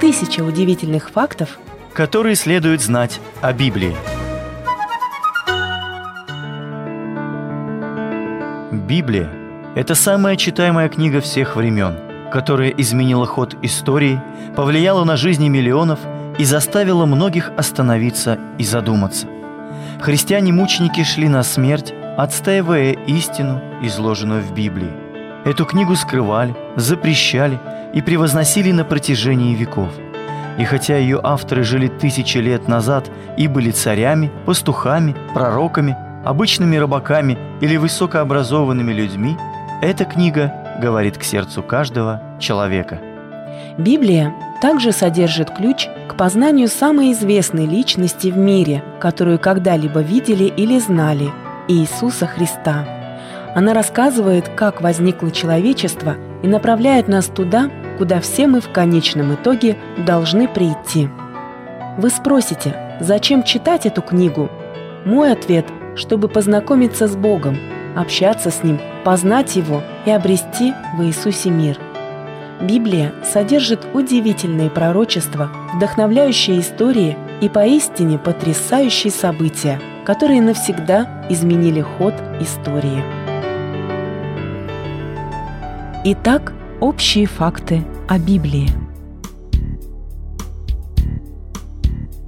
Тысяча удивительных фактов, которые следует знать о Библии. Библия – это самая читаемая книга всех времен, которая изменила ход истории, повлияла на жизни миллионов и заставила многих остановиться и задуматься. Христиане-мученики шли на смерть, отстаивая истину, изложенную в Библии. Эту книгу скрывали, запрещали и превозносили на протяжении веков. И хотя ее авторы жили тысячи лет назад и были царями, пастухами, пророками, обычными рыбаками или высокообразованными людьми, эта книга говорит к сердцу каждого человека. Библия также содержит ключ к познанию самой известной личности в мире, которую когда-либо видели или знали – Иисуса Христа. Она рассказывает, как возникло человечество и направляет нас туда, куда все мы в конечном итоге должны прийти. Вы спросите, зачем читать эту книгу? Мой ответ – чтобы познакомиться с Богом, общаться с Ним, познать Его и обрести в Иисусе мир. Библия содержит удивительные пророчества, вдохновляющие истории и поистине потрясающие события, которые навсегда изменили ход истории. Итак, общие факты о Библии.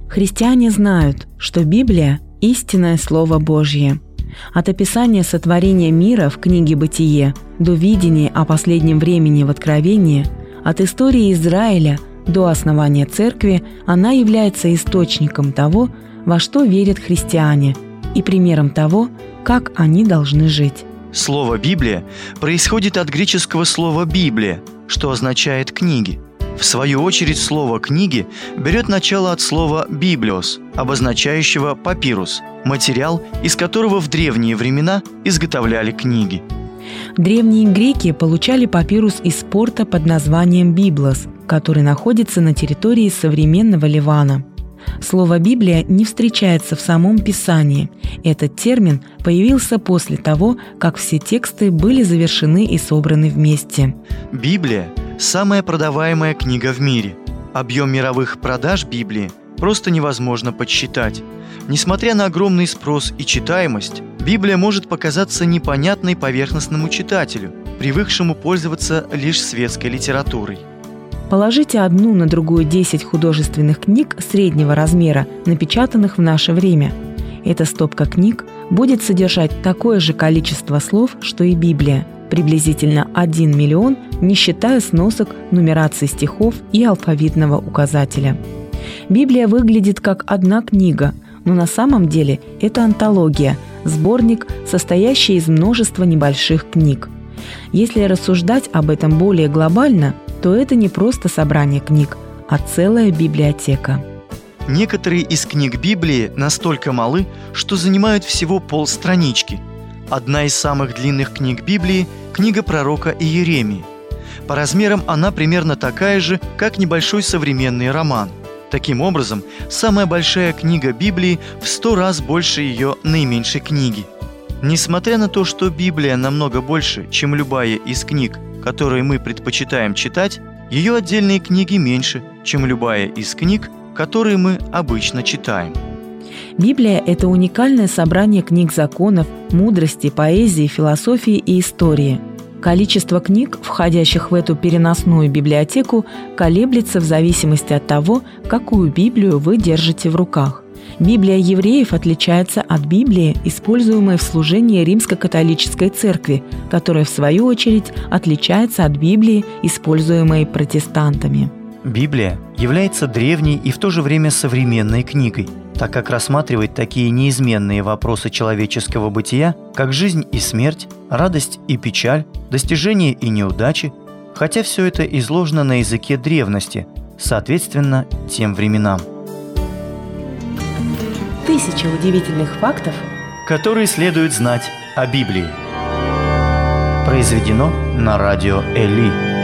Христиане знают, что Библия – истинное Слово Божье. От описания сотворения мира в книге «Бытие» до видения о последнем времени в Откровении, от истории Израиля до основания церкви она является источником того, во что верят христиане, и примером того, как они должны жить. Слово «Библия» происходит от греческого слова «библия», что означает «книги». В свою очередь слово «книги» берет начало от слова «библиос», обозначающего папирус, материал, из которого в древние времена изготовляли книги. Древние греки получали папирус из порта под названием «библос», который находится на территории современного Ливана – Слово «Библия» не встречается в самом Писании. Этот термин появился после того, как все тексты были завершены и собраны вместе. Библия – самая продаваемая книга в мире. Объем мировых продаж Библии просто невозможно подсчитать. Несмотря на огромный спрос и читаемость, Библия может показаться непонятной поверхностному читателю, привыкшему пользоваться лишь светской литературой – Положите одну на другую 10 художественных книг среднего размера, напечатанных в наше время. Эта стопка книг будет содержать такое же количество слов, что и Библия, приблизительно 1 миллион, не считая сносок, нумерации стихов и алфавитного указателя. Библия выглядит как одна книга, но на самом деле это антология, сборник, состоящий из множества небольших книг. Если рассуждать об этом более глобально – то это не просто собрание книг, а целая библиотека. Некоторые из книг Библии настолько малы, что занимают всего полстранички. Одна из самых длинных книг Библии – книга пророка Иеремии. По размерам она примерно такая же, как небольшой современный роман. Таким образом, самая большая книга Библии в сто раз больше ее наименьшей книги. Несмотря на то, что Библия намного больше, чем любая из книг, которые мы предпочитаем читать, ее отдельные книги меньше, чем любая из книг, которые мы обычно читаем. Библия – это уникальное собрание книг законов, мудрости, поэзии, философии и истории. Количество книг, входящих в эту переносную библиотеку, колеблется в зависимости от того, какую Библию вы держите в руках. Библия евреев отличается от Библии, используемой в служении Римско-католической церкви, которая, в свою очередь, отличается от Библии, используемой протестантами. Библия является древней и в то же время современной книгой, так как рассматривает такие неизменные вопросы человеческого бытия, как жизнь и смерть, радость и печаль, достижения и неудачи, хотя все это изложено на языке древности, соответственно, тем временам – Тысяча удивительных фактов, которые следует знать о Библии. Произведено на радио Эли.